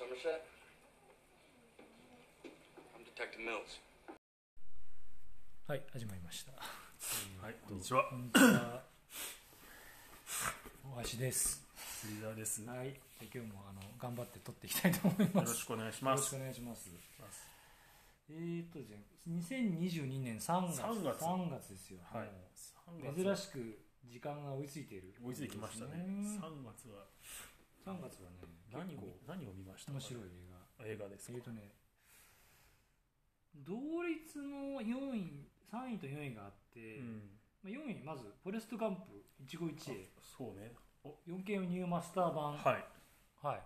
Somerset? I'm Detective Mills. はい始まりました。はい、こんにちは。こんにちは。大橋です。杉田です。よはい。で今日もあの頑張って撮っていきたいと思います。ろしくお願いしよます。ろしくお願いします。えーとじゃあ2022年3月3月3月ですよ、はい。もう珍しく時間が追いついている。追いついてきましたね。です3月は3月はね何を何を見ましたか。面白い映映画ですか？画えーとね同率の4位3位と4位があって、うん。まあ、4位まず「フォレスト・ガンプ一期一会そうね。お、4K ニューマスター版はい。はい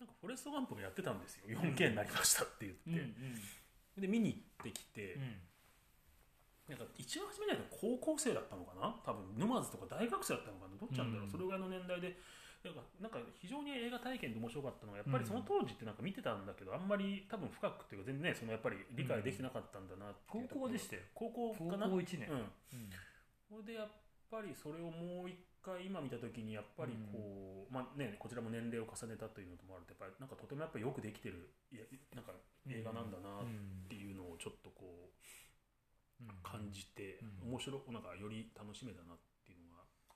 なんかフォレストガンプがやってたんですよ。4K になりましたって言って、うんうんで見に行ってきて、うんなんか一番初めにやったの高校生だったのかな？多分沼津とか大学生だったのかな？どっちなんだろう？うんそれぐらいの年代で。なんかなんか非常に映画体験で面白かったのはやっぱりその当時ってなんか見てたんだけど、あんまり多分深くっていうか全然ねそのやっぱり理解できてなかったんだなって高いうところ。校でしたよ。高校高かな？校1年、うん。うんそれでやっぱりそれをもう一回今見た時にやっぱりこう、まあねこちらも年齢を重ねたというのともあるとやっぱりなんかとてもやっぱりよくできてるいやなんか映画なんだなっうんていうのをちょっとこううん感じて、うん面白くなんかより楽しめたなって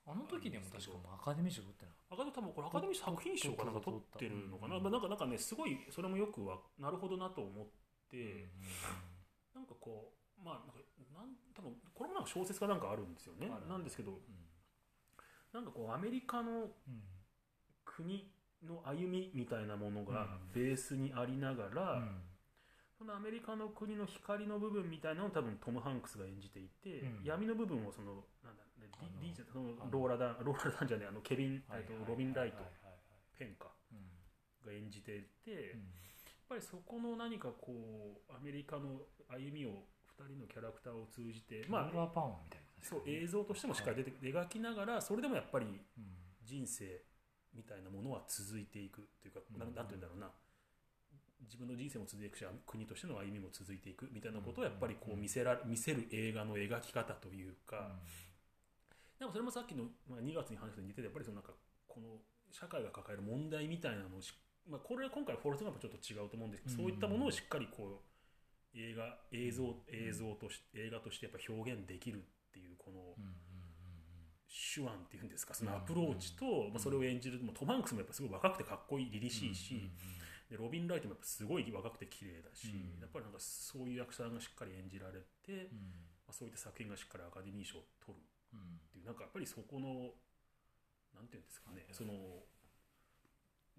あの時でも確かもうアカデミー賞取ってなアカデミー多分これアカデミー作品賞かなんか取ってるのかな、うんまあ、なんかなんかねすごいそれもよくはなるほどなと思って、なんかこうまあなんかなん多分これもなんか小説かなんかあるんですよね。なんですけどなんかこうアメリカのうん。国の歩みみたいなものがうん。ベースにありながら、うん。そのアメリカの国の光の部分みたいなのを多分トム・ハンクスが演じていて、うん。闇の部分をそのなんだ、ねあの D- D じゃそのローラダンローラダンじゃねえあのケビン、えっとロビン・ライト、はいはいはいペンかはいが演じていて、うん。やっぱりそこの何かこうアメリカの歩みを2人のキャラクターを通じて、まあローラーパンみたいなそう映像としてもしっかり出て、描きながらそれでもやっぱりうん人生みたいなものは続いていくというか、うん。なんなんて言うんだろうな。自分の人生も続いていくし国としての歩みも続いていくみたいなことをやっぱりこう見せら見せる映画の描き方というか、でもそれもさっきの、まあ、2月に話した似ててやっぱりそのなんかこの社会が抱える問題みたいなのをし、まあ、これは今回フォレストガンプはちょっと違うと思うんですけど、うん。そういったものをしっかりこう映画映像映像とし映画としてやっぱ表現できるっていうこの。手腕っていうんですかそのアプローチと、まあ、それを演じるもうトム・ハンクスもやっぱすごい若くてかっこいい凛々しいし、でロビン・ライトもやっぱすごい若くて綺麗だし、うん。やっぱりなんかそういう役者さんがしっかり演じられて、まあ、そういった作品がしっかりアカデミー賞を取るなんかやっぱりそこのなんていうんですかねその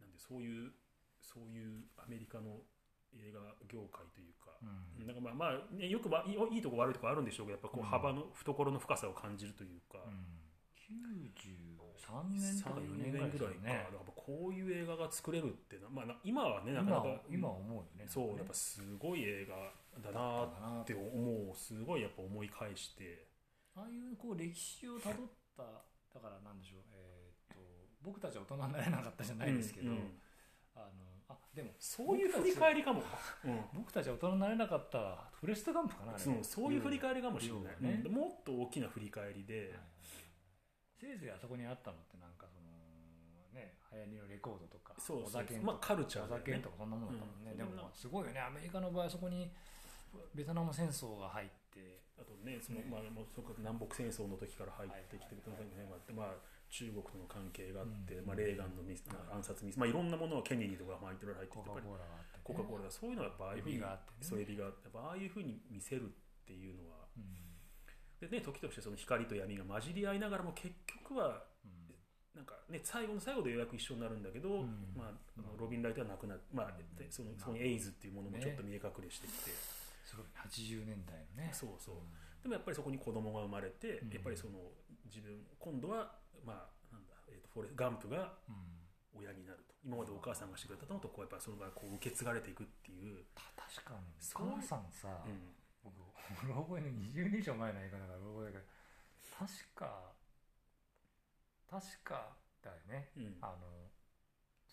なんでそういうそういうアメリカの映画業界というか、うん。なんかまあまあ、ね、よくはいいとこ悪いとこあるんでしょうけどやっぱこううん。幅の懐の深さを感じるというか。うん。93年とか4年ぐらいか、ね。だからこういう映画が作れるってな、まあ、な今はねなかな今か今思うよね。そうやっぱすごい映画だなって思うすごいやっぱ思い返してああいうこう歴史をたどっただからなんでしょう。えーっと僕たちは大人になれなかったじゃないですけど、うんうん。あのあでもそういう振り返りかも、うん。僕たちは大人になれなかったフレストガンプかなそうそういう振り返りかもしれない、ね。うんもっと大きな振り返りで、はいはいはい。せいぜいあそこにあったのってなんかそのね流行りのレコードとかそうそうお酒まあカルチャおーだよね。酒とかそんなものだったもんね、うん。でもすごいよね。アメリカの場合そこにベトナム戦争が入ってあとねその、ね。まあ、もうそこ南北戦争の時から入ってきてるまあ、中国との関係があって、うん。まあ、レーガンのミス、まあ暗殺ミス、まあ、いろんなものはケネディとかまあいろいろ入ってきてやっぱりコカ・コーラがそういうのはやっぱああいうふうにエビがあってね。そうエビがあってやっぱああいうふうに見せるっていうのはうん。でね時としてその光と闇が混じり合いながらも結局はうん。なんかね最後の最後でようやく一緒になるんだけど、うん。まあ、ロビン・ライトはなくなって、まあそのそこにエイズっていうものもちょっと見え隠れしてきて、すごい。80年代のね。そうそう。うん。でもやっぱりそこに子供が生まれて、うん。やっぱりその自分今度はまあなんだ、えー、とフォレガンプがうん。親になると。今までお母さんがしてくれたのとこうやっぱりそのがこう受け継がれていくっていう、た確かに。そうお母さんさ、うん。僕うろ覚えの20年以上前の映画だからうろ覚えだけど確か確かだよね。うん。あの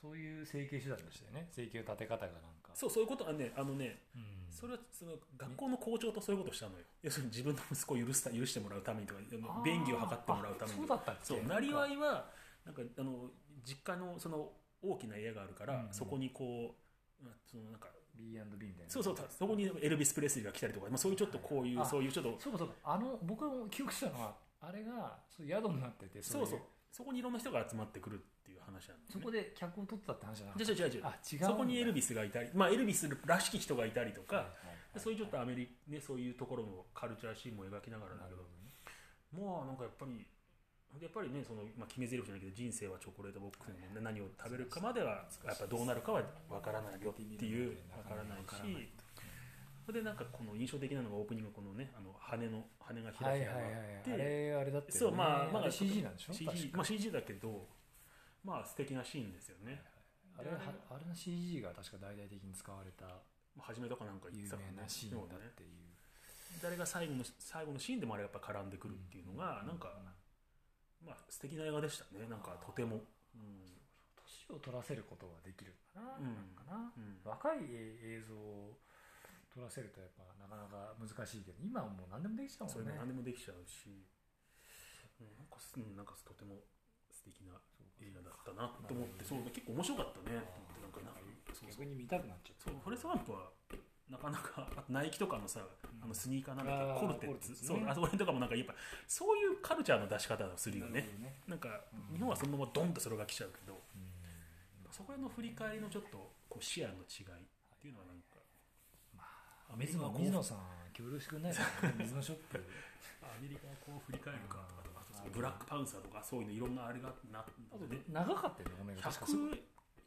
そういう整形手段でしたよね。整形の立て方がなんか。そうそういうことはねあのねうん。それはその学校の校長とそういうことをしたのよ。要するに自分の息子を許した許してもらうためにとか便宜を図ってもらうためにあそうだったっけ？そうなりわいはなんかあの実家のその大きな家があるから、うんそこにこうまあそのなんか B&B みたいな。そうそうそこにエルビス・プレスリーが来たりとか、まあ、そういうちょっとこういうあそういうちょっとそうかそうか。あの僕が記憶したのはあれがそう宿になっててそうそう。いそこにいろんな人が集まってくるっていう話なんです、ね、そこで客を取ってたって話じゃなくじゃあ違う違う違うあ違うそこにエルビスがいたり、まあ、エルビスらしき人がいたりとか、はいはいはい。そういうちょっとアメリカ、ね、そういうところのカルチャーシーンも描きながらだけど。どね。まあなんかやっぱりやっぱりねその、まあ、決め台詞じゃないけど人生はチョコレートボックスで、ね、何を食べるかまではやっぱどうなるかは分からないよっていう分からないしそれでなんかこの印象的なのがオープニングこのねあの羽の羽が開きながらはいであれあれだって、ね、そうまあまあ CG なんでしょ？CG, まあ、CG だけどまあ素敵なシーンですよね。あれはあれの CG が確か大々的に使われたまあ初めとかなんか言って有たからね。名なシーンだっていう。誰が最後の最後のシーンでもあれやっぱ絡んでくるっていうのがなんかまあ素敵な映画でしたね。なんかとても、うん。年を取らせることができるかな,、うん。なんかな。うん。若い映像を撮らせるとやっぱなかなか難しいけど今はもう何でもできちゃうそれもんねも何でもできちゃうし、うん、なんかすうんなんかとても素敵な映画だったなと思ってそう結構面白かったね。と思ってなんかなそうそう。逆に見たくなっちゃった。そうフォレストガンプはなかなかあとナイキとかのさあのスニーカーなんだっけコルテッツ。コルテッツね。そうあそこら辺とかもなんかやっぱそういうカルチャーの出し方をするよね。なんかうん日本はそのままドンとそれが来ちゃうけどうん。そこへの振り返りのちょっとこう視野の違いっていうのはなんか水野水野さん協力してくれない。からね水野ショップ。アメリカをこう振り返るか。とかとかあとブラックパンサーとかそういうのいろんなあれがなで長かったよねごめん確かそう102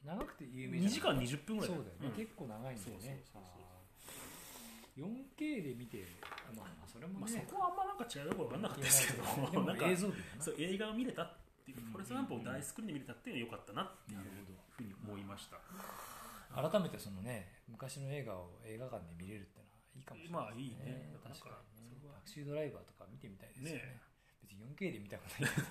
長くて有名じ時間20分ぐらいそうだよね、ん。結構長いんだよね。そうそうそうそうあー 4K で見てまあまあそれもまあ、ね、そこはあんまなんか違うところ分かんなかったですけどでも なんか映像美だな。そう映画を見れたっていう、うん。フォレストガンプを大スクリーンで見れたっていうのは良かったなっていうなるほど。ふうに思いました。改めてそのね昔の映画を映画館で見れるってのはいいかもしれないまあいいね。確かにね。タクシードライバーとか見てみたいですよね。ね別に 4K で見たくない。けど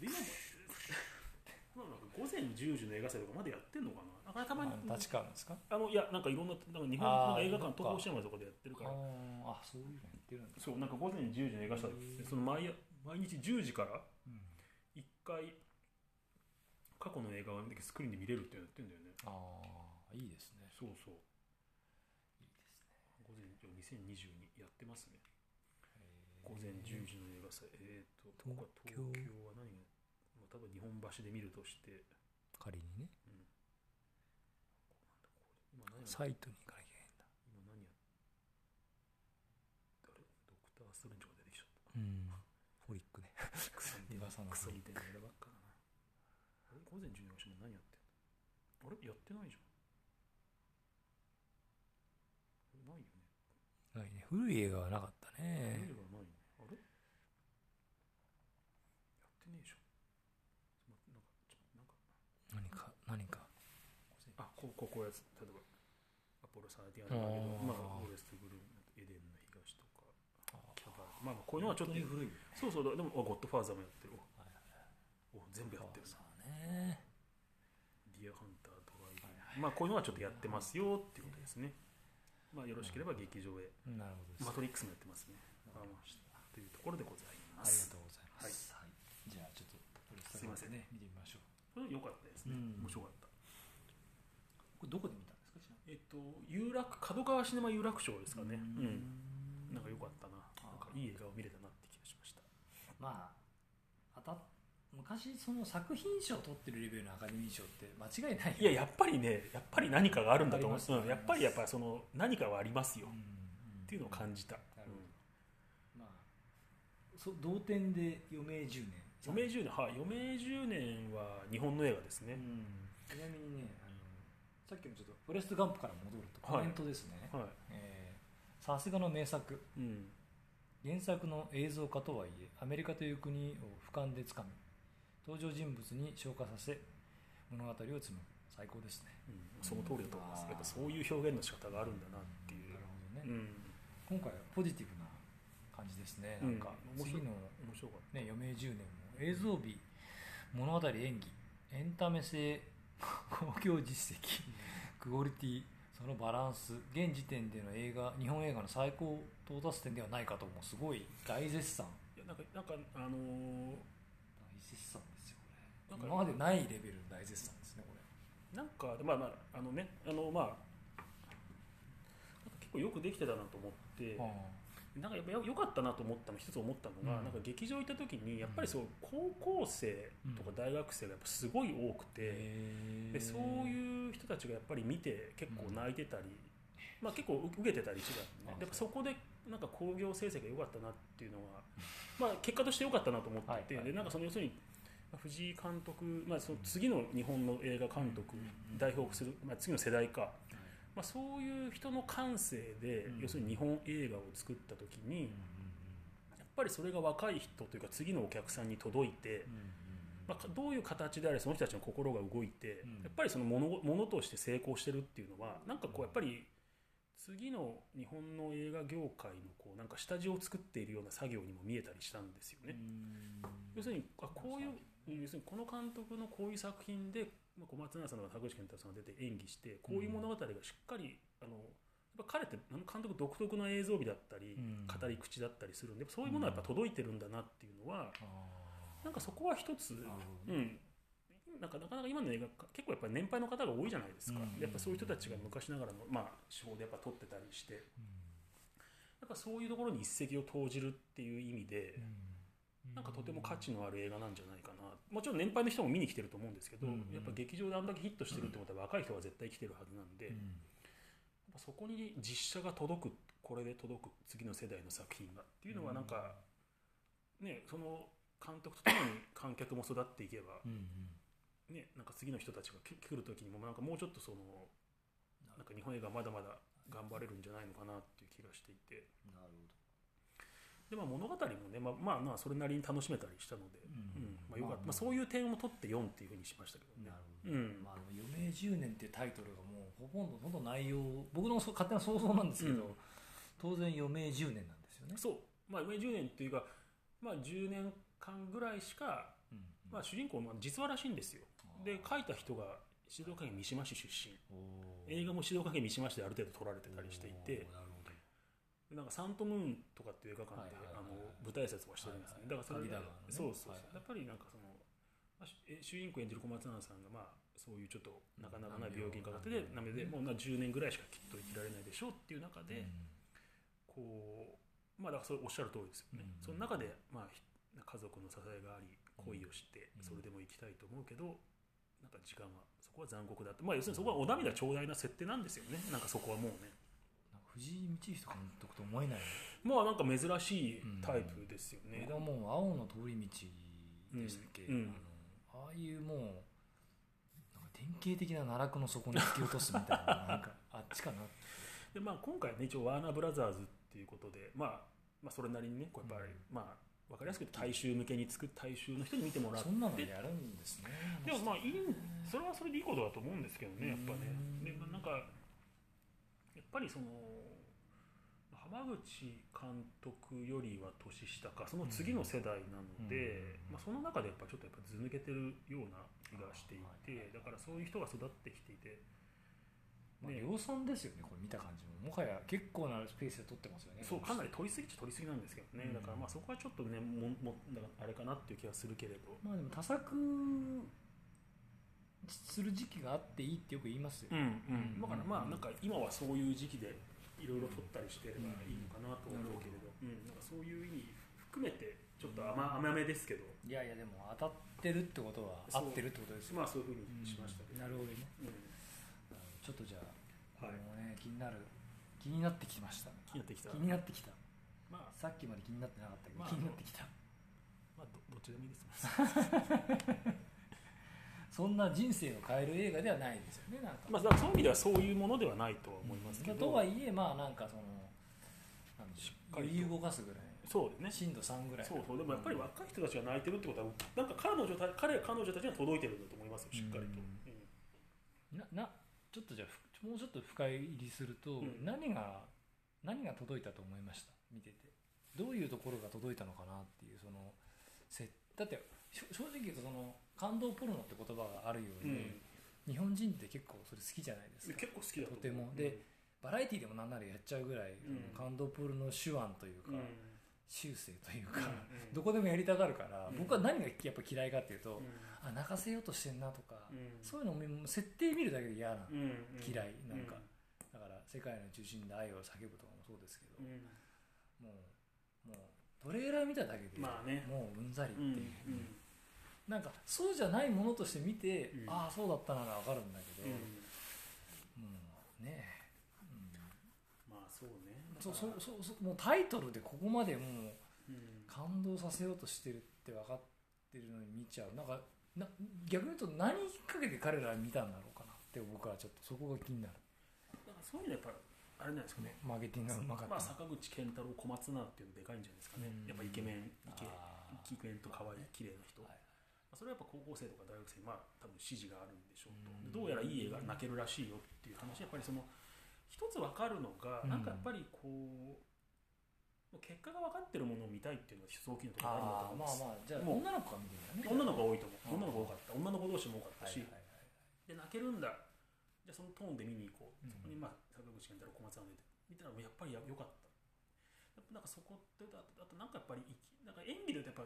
で今もなんか午前10時の映画祭とかまでやってんのかな？なんかたまにあ立川なんですか？あのいやなんかいろんななんか日本の映画館東宝シネマとかでやってるから。あそういうのやってるんだ。そうなんか午前10時の映画祭その毎毎日10時からうん。1回過去の映画をスクリーンで見れるってやってんだよね。ああいいですね。そうそう。いいですね。午前2022やってますね。午前10時の映画祭。えっ、ー、とここは東東京京は何がまあ多分日本橋で見るとして。仮にね。今何やサイトに行かなきゃいけないんだ。今何や誰？ドクター・ストレンジが出てきちゃった。うん。フォリックね。クソみたいな。クソみたいな映画ばっかだな。あれ？午前10時の何やってんの？あれ？やってないじゃんあれないよねないね古い映画はなかった映ね画ない。ねあれ？やってねえじゃんまなんかちょ何か何か。あこここうやつ。例えばアポロサーティアンだけまあフォレストグルームエデンの東とか。キャバまあまあこういうのはちょっと古いよそうそうでもあゴッドファーザーもやってるはいおお全部やってる。さあね。ディアハンタードライブまあこういうのはちょっとやってますよっていうことですねまあよろしければ劇場へ。なるほどマトリックスもやってますね。わかりましたというところでございまありがすとうございます、はい。じゃあちょっとすいません。ね見てみましょう。これ良かったですね。うん。面白かった。これどこで見たんですか？えっと有楽角川シネマ有楽町ですかね。にうん。なんか良かったな。なんかいい映画を見れたなって気がしました。まあ昔その作品賞を取ってるレベルのアカデミー賞って間違いないよいややっぱりねやっぱり何かがあるんだと思う、ね。うん、やっぱりやっぱその何かはありますよ。うんうんっていうのを感じた、なるほど。まあそ同点で余命10年。余命10年。はい余命10年は日本の映画ですね、うん。ちなみにねあのさっきのちょっとフォレストガンプから戻るとコメントですね、さすがの名作。い、うん、原作の映像化とはいえアメリカという国を俯瞰でつかみ登場人物に消化させ物語を紡ぐ最高ですね。うん、その通りだと思います。やっぱそういう表現の仕方があるんだなっていう。なるほどね、うん。今回はポジティブな感じですね、なんかうん面白い。次の、ね、余命10年も映像美物語演技エンタメ性公共実績クオリティそのバランス現時点での映画日本映画の最高到達点ではないかともすごい大絶賛。たいやなんかなんかあのー大絶賛なんか今までないレベルの大絶賛ですねこなんかまあまああのねあのまあ結構よくできてたなと思ってれ、なんかやっぱよよかったなと思ったの一つ思ったのが、うん。なんか劇場行った時にやっぱりそう高校生とか大学生がやっぱすごい多くて、へでそういう人たちがやっぱり見て結構泣いてたり、まあ、結構受けてたりしてたんで、ね。あ、やっぱそこでなんか興行成績が良かったなっていうのは、まあ、結果として良かったなと思っていて、はいはい。でなんかその要するにまあ藤井監督、まあ、その次の日本の映画監督うん代表する、まあ、次の世代か、まあ、そういう人の感性で、うん。要するに日本映画を作った時に、やっぱりそれが若い人というか次のお客さんに届いて、まあ、どういう形であれその人たちの心が動いて、うん。やっぱりそのものものとして成功してるっていうのはなんかこうやっぱり次の日本の映画業界のこうなんか下地を作っているような作業にも見えたりしたんですよね。要するにあこういう要するにこの監督のこういう作品でまあ小松菜さんとか田口健太さんが出て演技してこういう物語がしっかり、あのやっぱ彼ってあの監督独特な映像美だったり、うん。語り口だったりするんでそういうものはやっぱ届いてるんだなっていうのは、なんかそこは一つ、うん、なんかなかなか今の映画結構やっぱり年配の方が多いじゃないですか、うん。やっぱそういう人たちが昔ながらの、まあ、手法でやっぱ撮ってたりして。やっぱそういうところに一石を投じるっていう意味で、なんかとても価値のある映画なんじゃないかなもちろん年配の人も見に来てると思うんですけど、うんやっぱ劇場であんだけヒットしてるってことは若い人は絶対来てるはずなんで、やっぱそこに実写が届くこれで届く次の世代の作品がっていうのはなんか、ねその監督とともに観客も育っていけば、ね、なんか次の人たちが来来る時にもなんかもうちょっとそのなんか日本映画まだまだ頑張れるんじゃないのかなっていう気がしていて。なるで、まあ、物語もね、まあ、まあまあそれなりに楽しめたりしたので、うん。うん。まあよかった。まあ、まあそういう点を取って4っていうふうにしましたけどね。なるほどうん。まあ、あの余命10年っていうタイトルがもうほとんどほとんど内容僕のそ勝手な想像なんですけど、うん。当然余命10年なんですよね、そう、まあ、上10年っていうか、まあ、10年間ぐらいしか、うん。まあ、主人公は実話らしいんですよ。で書いた人が静岡県三島市出身。お映画も静岡県三島市である程度撮られてたりしていて。ななんかサントムーンとかっていう映画館であの舞台挨拶をしてるんですね、だからそれそうそうやっぱりなんかその、まあ主人公演じる小松菜奈さんがまあそういうちょっとなかなかない病気にかかっててなめでもうな10年ぐらいしかきっと生きられないでしょうっていう中で、うん。こうまあだからそれおっしゃる通りですよね、うん。その中でまあひ家族の支えがあり恋をしてうん。それでも生きたいと思うけど、なんか時間はそこは残酷だって。まあ要するにそこはお涙頂戴な設定なんですよね。なんかそこはもうね藤井道人監督と思えない。まあなんか珍しいタイプですよね、これはもう青の通り道でしたっけ、うん。うんあのああいうもうなんか典型的な奈落の底に突き落とすみたいななんかあっちかなでまあ、今回はね一応ワーナーブラザーズっていうことで、まあ、まあそれなりにねこうやっぱり、うん。まあ分かりやすく大衆向けに作っ大衆の人に見てもらって。そんなのやるんですね。でもまあいいそれはそれでいいことだと思うんですけどねやっぱね。うんでまあなんかやっぱりその浜口監督よりは年下かその次の世代なので、うん。まあ、その中でやっぱちょっとやっぱず抜けてるような気がしていて、はい。だからそういう人が育ってきていてまあ、ね。量産ですよねこれ見た感じも。もはや結構なスペースで撮ってますよねそうかなり取りすぎっちゃ取りすぎなんですけどね、うん。だからまあそこはちょっとねももだからあれかなっていう気がするけれど、まあでも多作する時期があっていいってよく言いますよ、うんうんだから。まあなんか今はそういう時期でいろいろ取ったりしてればいいのかなと思うけれど、うん。なんかそういう意味含めてちょっと甘甘めですけど、いやいやでも当たってるってことは合ってるってことですよ、まあそういうふうにしましたけど、なるほどね。うん。ちょっとじゃあ、はい。もうね気になる気になってきました。気になってきた。気になってきた。まあ。さっきまで気になってなかったけど、まあ。気になってきた。まあどどっちでもいいです そんな人生を変える映画ではないですよねなんか、まあそういう意味ではそういうものではないとは思いますけど、とはいえまあなんかそのしっかりと。揺り動かすぐらい。そうですね。震度3ぐらい。そうそう。でもやっぱり若い人たちが泣いてるってことはなんか彼女た彼彼女たちには届いてるんだと思いますよしっかりと、うん。うんななちょっとじゃあふもうちょっと深入りすると、うん。何が何が届いたと思いました？見てて。どういうところが届いたのかなっていうそのせだって正直言うとその感動ポルノって言葉があるように、日本人って結構それ好きじゃないですか。結構好きだとても。でバラエティでもなんならやっちゃうぐらい、感動ポルノ手腕というか、うん。修正というか、うんどこでもやりたがるから、うん。僕は何がやっぱ嫌いかっていうと、うん。あ泣かせようとしてんなとか、うん。そういうのも設定見るだけで嫌な嫌いなんか。だから世界の中心で愛を叫ぶとかもそうですけど、うん。もうもうトレーラー見ただけで、まあね。もううんざりってう。んいう、なんかそうじゃないものとして見て、うん。ああそうだったなら分かるんだけど、うん。ねまあそうね。うん、そうそうそうそうもうタイトルでここまでもううん。感動させようとしてるって分かってるのに見ちゃう。なんかな逆に言うと何きっかけで彼らは見たんだろうかなって僕はちょっとそこが気になる、だからそういうのやっぱあれなんですかね。マーケティングがうまかった。まあ、な坂口健太郎小松菜っていうのでかいんじゃないですかね、うん。やっぱイケメンイケイケメンと可愛い綺麗な人、はい。まあそれはやっぱ高校生とか大学生にまあ多分支持があるんでしょうと、どうやらいい映画泣けるらしいよっていう話やっぱりその一つ分かるのが、うん。なんかやっぱりこう結果が分かってるものを見たいっていうのが一つ大きなところがあるんだと思います。まあまあじゃあ女の子が見てるんだね。女の子が多いと思う。女の子多かった。女の子同士も多かったし、で泣けるんだ。じゃあそのトーンで見に行こう、うん。そこにまあ坂口健太郎小松菜が出て見たらやっぱりや良かった。やっぱなんかそこってあとなんかやっぱりなんか演技でやっぱ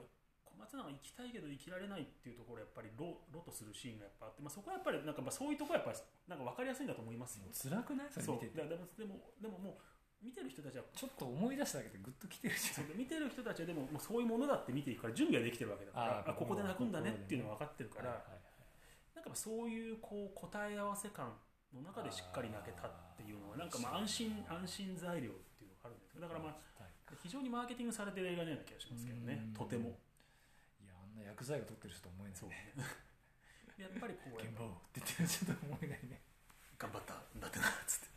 松菜が生きたいけど生きられないっていうところやっぱりロロとするシーンがやっぱあって、まあ、そこはやっぱりなんかまあそういうところはやっぱなんか分かりやすいんだと思いますよ、辛くない？それ見てて。でもでもでももう見てる人たちはちょっと思い出しただけでグッときてるじゃそうん見てる人たちはでももうそういうものだって見ていくから準備ができてるわけだからあここで泣くんだねっていうのが分かってるから、なんかそういうこう答え合わせ感の中でしっかり泣けたっていうのはなんかまあ安心安心材料っていうのがあるんですけどだからまあ非常にマーケティングされてる映画のような気がしますけどね。うん。とてもな薬剤が取ってる人と思えないそう。やっぱりこう現場をって言ってる人と思えないね。頑張ったんだってなっつって。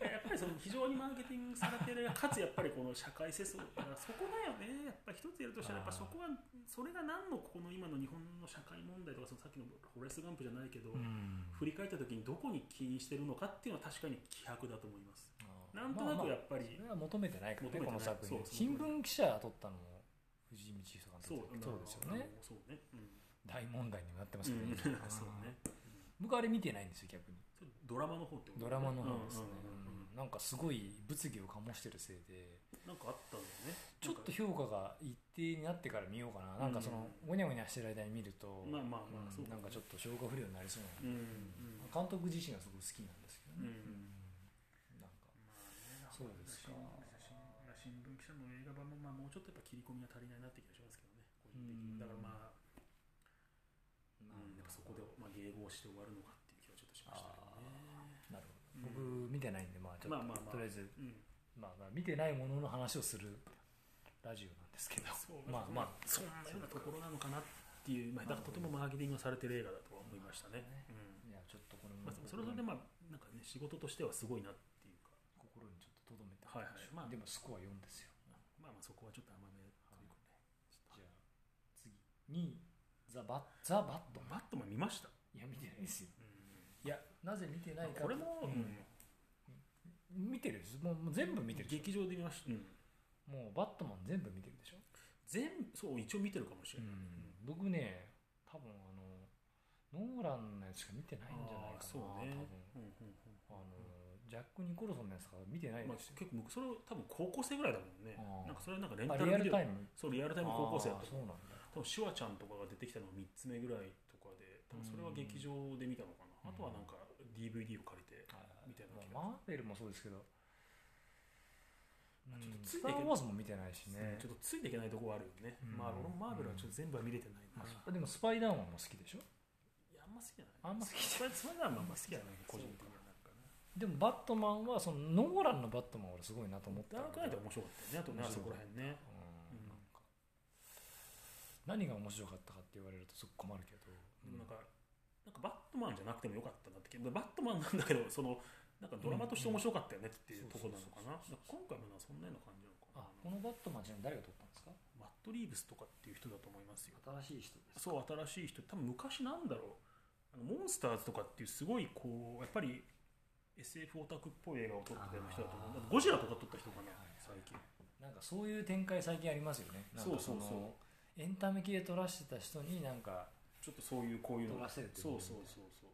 やっぱりその非常にマーケティングされてるかつやっぱりこの社会世相だからそこだよね。やっぱり一つやるとしたらやっぱそこはそれが何のこの今の日本の社会問題とかそのさっきのフォレストガンプじゃないけど、ん。振り返った時にどこに起因してるのかっていうのは確かに希薄だと思います。なんとなくやっぱり、それは求めてないからねこの作品。新聞記者取ったのも藤井道そう督そうですよね。そうね、うん。大問題にもなってますけど、うん。ね そうね。僕あれ見てないんですよ逆に。ドラマの方ってドラマの方ですね、うんうんうんうん。なんかすごい物議を醸してるせいで。なんかあったんだよね。ちょっと評価が一定になってから見ようかな、なんかそのごにゃごにゃしてる間に見ると、まあまあまあうん。なんかちょっと消化不良になりそうな。うん。のうんで、監督自身はすごく好きなんですけどね、うん。うん。なんか。まあねそうですか新新聞記者の映画版もまあもうちょっとやっぱ切り込みが足りないなって気がしますけどね個人的にだからまあ、うん、そこでまあ迎合して終わるのかっていう気はちょっとしましたけどね。なるほど。僕見てないんでまあちょっと、まあまあまあ。とりあえず、うん。まあ、まあ見てないものの話をするラジオなんですけど。まあまあそんなようなところなのかなっていう、まあ、だからとてもマーケティングがされてる映画だとは思いましたね。うん。いやちょっとこれも。まあ、それはそれでまあなんかね仕事としてはすごいなっていうか、心にちょっと留めて。はいはい。まあ。でもスコア4ですよ。まあまあそこはちょっと甘めというかね。じゃあ次2位ザ・バッザ・バットマン。バットマン見ました？いや見てないですよ。うん。いやなぜ見てないかこれも、うん。うん。見てるですもうもう全部見てるでし劇場で見ました。うん。ょもうバットマン全部見てるでしょ、全部そう一応見てるかもしれない。僕ね多分あのノーランのやつしか見てないんじゃないかなあーそうね。多分。うんうんうんあのジャック・ニコルソンのやつから見てないまあ、ですよ、結構僕それ多分高校生ぐらいだもんね。あー。なんかそれなんかレンあリアタルタイム。そうリアルタイム高校生だった。そうなんだ多分シュワちゃんとかが出てきたのが3つ目ぐらいとかで多分それは劇場で見たのかな、うん。あとはなんか DVD を借りて、みたいな。気がまあマーベルもそうですけど、うん。ちょっとつスいていけター・ウォーズも見てないしね、ちょっとついていけないところあるよね、うん。まあ俺もマーベルはちょっと全部は見れてないな、まあでもスパイダーマンも好きでしょ？いやあんま好きじゃない。あんま好きじそれそれならまあまあ好きじゃない。個人的にでもバットマンはそのノーランのバットマンは俺すごいなと思ったダークナイトは面白かったよね。あとねあそこら辺ね何が面白かったかって言われるとすごく困るけど、でもなんかなんかバットマンじゃなくてもよかったなって気バットマンなんだけどそのなんかドラマとして面白かったよねっていうところなのかな。今回もなそんなような感じなのかな。あこのバットマンちなみに誰が撮ったんですか？マット・リーブスとかっていう人だと思いますよ。新しい人ですそう新しい人。多分昔なんだろう。あのモンスターズとかっていうすごいこうやっぱり SF オタクっぽい映画を撮ってたような人だと思うゴジラとか撮った人かなはいはい最近。なんかそういう展開最近ありますよね。そうそうそう。のエンタメ系撮らしてた人になんかちょっとそういうこういうの。撮らせるってそうそうそうそう。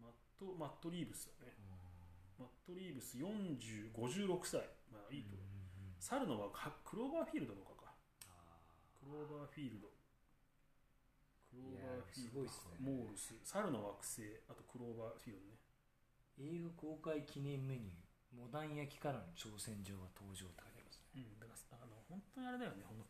マットマット・リーブスだね。マット・リーブス4056歳。まあいいと猿のはクローバーフィールドとかか。あクローバーフィールド。クローバーフィールド。いやすごいっすね。モールス。猿の惑星。あとクローバーフィールドね。ー映画公開記念メニュー。モダン焼きからの挑戦状が登場って書いてありますね。うん。だからあの本当にあれだよね。ほんの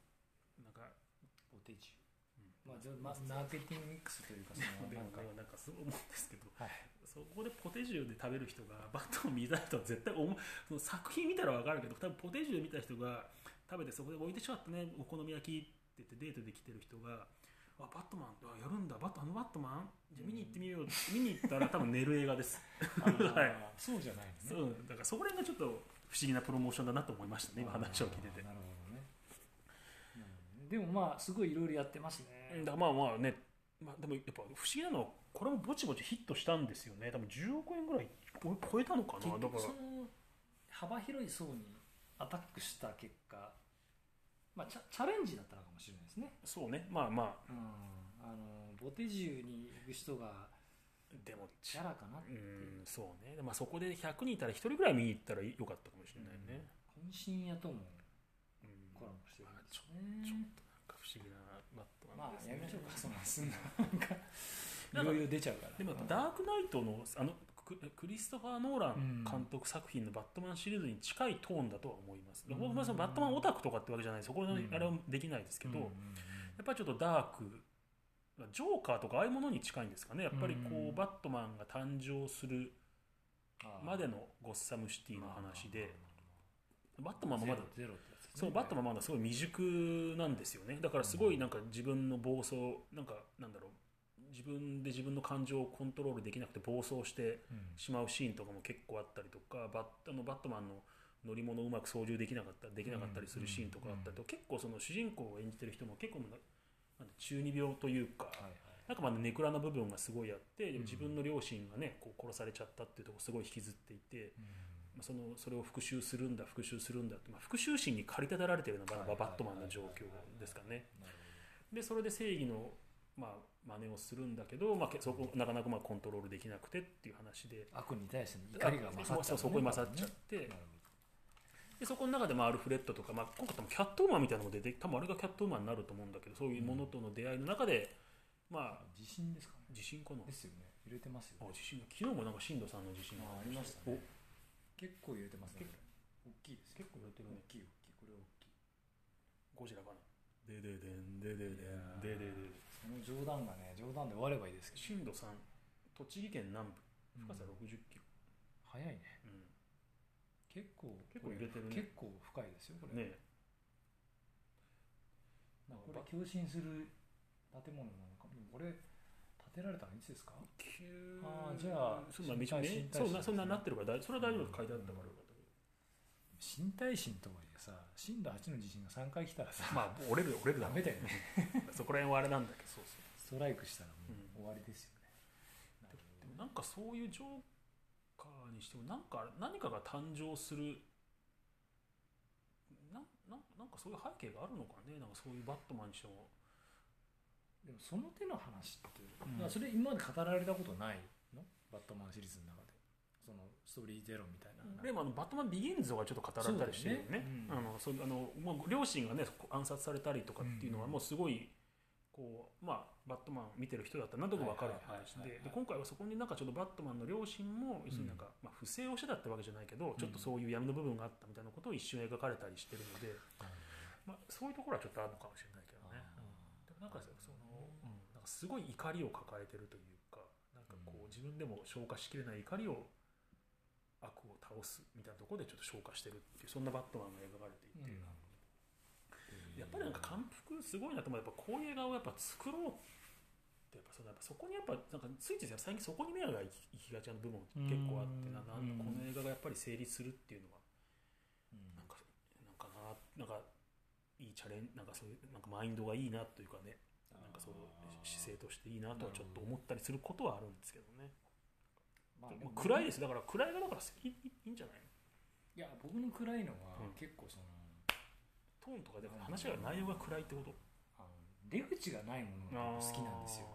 ポテチうん。まあ、まあマーケティングミックスというかその でもなんか。なんかそう思うんですけどはい。そこでポテジュで食べる人がバットを見た人は絶対思う。その作品見たら分かるけど多分ポテジュ見た人が食べてそこで置いてしまったねお好み焼きって言ってデートで来てる人があバットマンあやるんだバットあのバットマン？じゃあ見に行ってみよう、見に行ったら多分寝る映画です、はい。そうじゃないのね。そうだからそこら辺がちょっと不思議なプロモーションだなと思いましたね今話を聞いてて。なるほどでもまあすごいいろいろやってますね。だまあまあね、まあ、でもやっぱ不思議なのはこれもぼちぼちヒットしたんですよね。多分10億円ぐらいこ超えたのか結なだから。幅広い層にアタックした結果まあチャチャレンジだったのかもしれないですね。そうね。まあまうん。あのボテジュに行く人があでもキャラかなってう。んそうね、まあ、そこで100人いたら1人ぐらい見に行ったらよかったかもしれないね、渾身屋ともう。ん。コラボしてるんですちょよねちょっと議なバットマンですねまあやめましょうかそんな。すんななんかいろいろ出ちゃうから。でもやっぱダークナイトのあのククリストファー・ノーラン監督作品のバットマンシリーズに近いトーンだとは思います、うん。僕はそのバットマンオタクとかってわけじゃないそこのうんあれはできないですけど、うんうんやっぱりちょっとダークジョーカーとかああいうものに近いんですかね。やっぱりこう、うんバットマンが誕生するまでのゴッサムシティの話で。バットマンもまだゼロゼロってそうバットマンまだすごい未熟なんですよね。だからすごいなんか自分の暴走なんかなんだろう自分で自分の感情をコントロールできなくて暴走してうん。しまうシーンとかも結構あったりとかバッあのバットマンの乗り物をうまく操縦できなかったできなかったりするシーンとかあったりと、結構その主人公を演じてる人も結構ななんて中二病というか、なんかまだネクラな部分がすごいあって、うん。自分の両親がねこう殺されちゃったっていうところすごい引きずっていて、まあ、そのそれを復讐するんだ復讐するんだって、まあ、復讐心に駆り立てられてるのがバットマンの状況ですかね。でそれで正義のまあ真似をするんだけど、まあ、けそこなかなかまあコントロールできなくてっていう話で。悪に対しての怒りが勝っちゃう、そこに勝っちゃって、なるでそこの中でまあアルフレッドとか、まあ、今回多分キャットウーマンみたいなのも出て多分あれがキャットウーマンになると思うんだけどそういうものとの出会いの中で、まあほど地震ですかね。地震かな。ですよね。揺れてますよね。あ地震昨日もなんか震度3の地震があありましたね結構揺れてますね大きいです結構揺れてるね。大きい大きい。これ大きい。ゴジラかな。でででんでででんででで。その冗談がね冗談で終わればいいですけど。震度3栃木県南部。深さうん。60キロ、早いね。うん。結構結構揺れてるね。結構深いですよこれ。ねなんかこれ共振する建物なのか。でもこれ建てられたのいつですか？急あーじゃあそんな道そんなそんななってるから大それは大丈夫書いてあったから。新耐震とはいえさ震度8の地震が3回来たらさまあ折れる折れるだろうダメだよね。そこら辺はあれなんだけど。そうそう。ストライクしたらもうん。う終わりですよね、なるでもなんかそういうジョーカーにしてもなんか何かが誕生するなななんかそういう背景があるのかね。なんかそういうバットマンにしてもでもその手の話って、うん。まあそれ今まで語られたことないの？バットマンシリーズの中で。そのストーリーゼロみたいな、でもあのバットマンビギンズがちょっと語られたりしてるよね。ねうんあのそうあのもう両親がね暗殺されたりとかっていうのはうん。もうすごいこうまあバットマン見てる人だったら何となく分かる話でで今回はそこになんかちょっとバットマンの両親も要するになんか、まあ、不正をしてたってわけじゃないけどちょっとそういう闇の部分があったみたいなことを一瞬描かれたりしてるので、まあ、そういうところはちょっとあるのかもしれないけどね。でもなんかその、うすごい怒りを抱えてるというかなんかこう自分でも消化しきれない怒りを悪を倒すみたいなところでちょっと消化してるっていうそんなバットマンが描かれていて、やっぱりなんか感服すごいなと思うやっぱこういう映画をやっぱ作ろうってやっぱそのやっぱそこにやっぱなんかついつい最近そこに目が行きがちな部分結構あってななんかこの映画がやっぱり成立するっていうのはなんかなんかななんかいいチャレンなんかそういうなんかマインドがいいなというかねそう姿勢としていいなとはちょっと思ったりすることはあるんですけどね、まあまあ暗いです。だから暗いがだからいいいいんじゃない？のいや僕の暗いのはうん。結構その,、トーンとかで話が内容が暗いってこと？出口がないものが好きなんですよ。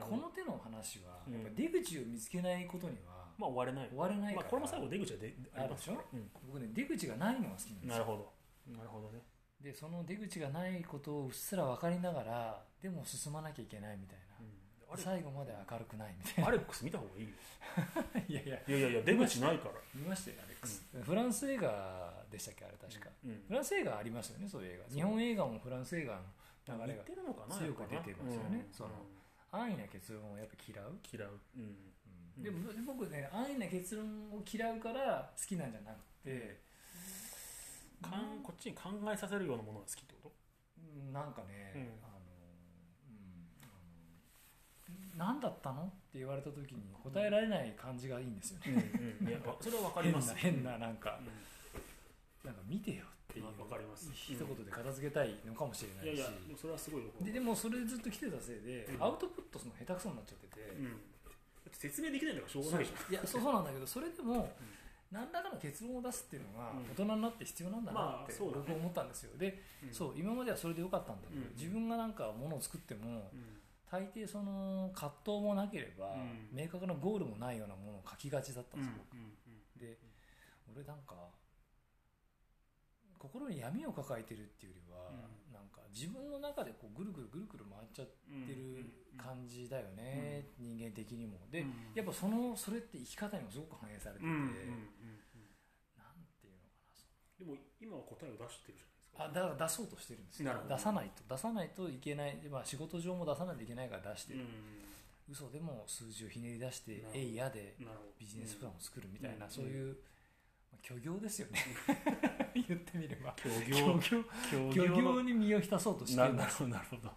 この手の話はうん。やっぱ出口を見つけないことにはまあ終われない終われないまあ、これも最後出口はでありますからあ僕ね出口がないのが好きなんうん、ですよ。なるほど。なるほどね。でその出口がないことをうっすら分かりながらでも進まなきゃいけないみたいな、うん。最後まで明るくないみたいアレックス見た方がいいよ。な いやいや。いやいやいや出口ないから。見ましたよアレックス、フランス映画でしたっけあれ確か、うん。フランス映画ありますよねそういう映画。日本映画もフランス映画の流れ。が似てるのかな強く出てますよね。うん。その安易な結論をやっぱ嫌う、嫌う。うん。うん。でも僕ね安易な結論を嫌うから好きなんじゃなくて、かんこっちに考えさせるようなものが好きってこと？うんなんかね、うんあのうんあの何だったの？って言われた時に答えられない感じがいいんですよね、うんうんいやわそれはわかります。変な変ななんか。うなんか見てよっていう。わかります。一言で片付けたいのかもしれないし、んいやいやそれはすごいよででもそれずっと来てたせいで、うん。アウトプットその下手くそになっちゃってて、説明できないんだからしょうがないじゃん。いやそうそうなんだけどそれでも、何らかの結論を出すっていうのがうん。大人になって必要なんだなって僕は思ったんですよ。で、うん。そう今まではそれでよかったんだけど、うん。自分がなんかものを作ってもうん大抵その葛藤もなければ、うん。明確なゴールもないようなものを書きがちだったんうんですよ、で俺なんか心に闇を抱えてるっていうよりは、うなんか自分の中でこうぐるぐるぐるぐる回っちゃってる感じだよね、人間的にも。で、うん。やっぱそのそれって生き方にもすごく反映されてて、うなんていうのかなそでも今は答えを出してるじあゃないですかだから出そうとしてるんですよ。出さないと。出さないといけない、まあ、仕事上も出さないといけないから出してる、うん。嘘。でも数字をひねり出してえいやでビジネスプランを作るみたいな、うん。そういう、まあ、虚業ですよね。言ってみれば。協虚業。業協虚業のに身を浸そうとしてなるなるほどなるほど。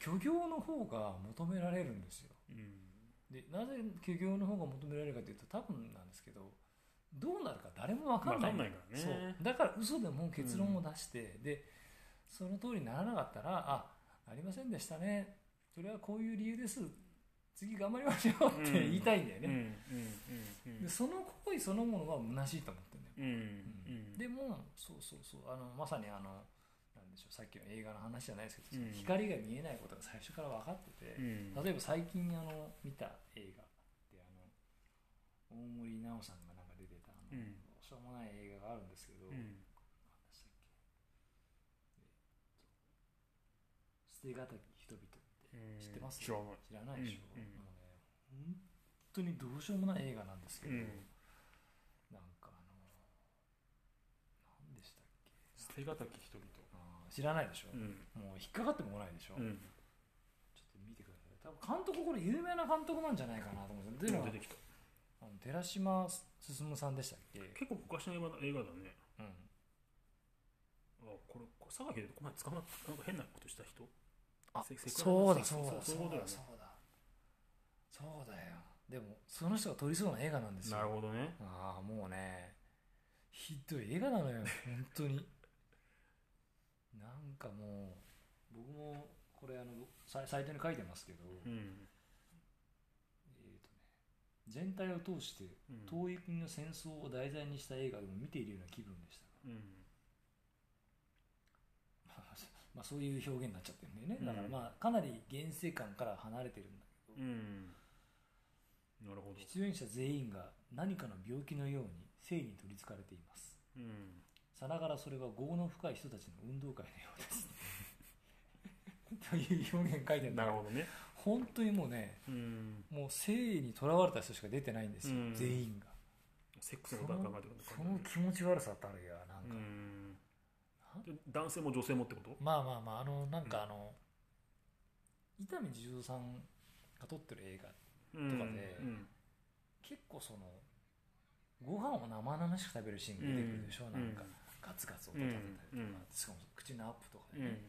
虚業の方が求められるんですよ。うん。でなぜ虚業の方が求められるかというと多分なんですけどどうなるか誰も分かんないわかんないからね。そう。だから嘘でも結論を出して、でその通りにならなかったらあありませんでしたね。それはこういう理由です。次頑張りましょうって言いたいんだようんうんね、うん。でその行為そのものは虚しいと思ってるんだよ、うんうん。でもそうそうそう。あのまさにあのなんでしょう。さっきの映画の話じゃないですけど、うん。光が見えないことが最初から分かってて、うん。例えば最近あの見た映画であの大森南朋さんがうん。どうしようもない映画があるんですけど、うん。何でしたっけ？えっと捨てがたき人々って。知ってます？知らない。知らないでしょ、うん。うんもうね本当にどうしようもない映画なんですけど、うん。なんかあの何でしたっけ？捨てがたき人々。知らないでしょ、うん。もう引っかかっても来ないでしょ、うん。ちょっと見てください。多分監督これ有名な監督なんじゃないかなと思うんです出てきた。あの寺島進さんでしたっけ、結構昔の映画映画だね。うん、あこれこれ佐賀でこの前捕まっなんか変なことした人？あそうだそうだそうだそうだそうだよ。でもその人が撮りそうな映画なんですよ。なるほどね。ああもうね。ひどい映画なのよ本当に。なんかもう僕もこれあのサイトに書いてますけど、うん全体を通してうん。遠い国の戦争を題材にした映画でも見ているような気分でした。うん。まあまあそういう表現になっちゃってるんだよね、うん。だからまあかなり現世観から離れてるんだけど、うん。なるほど。出演者全員が何かの病気のように性に取りつかれています。うん。さながらそれは業の深い人たちの運動会のようです という表現書いてるんだなるほどね本当にもうねうん。もう性にとらわれた人しか出てないんですよ、うん。全員が。セックスそのことは考えてのるその気持ち悪さたるやなんか、うん。男性も女性もってこと？まあまあまああのなんかあの、伊丹十三さんが撮ってる映画とかでうん。結構そのご飯を生々しく食べるシーンが出てくるでしょ、うん。なんかガツガツ音立てたりとか、うん。しかも口のアップとかでね、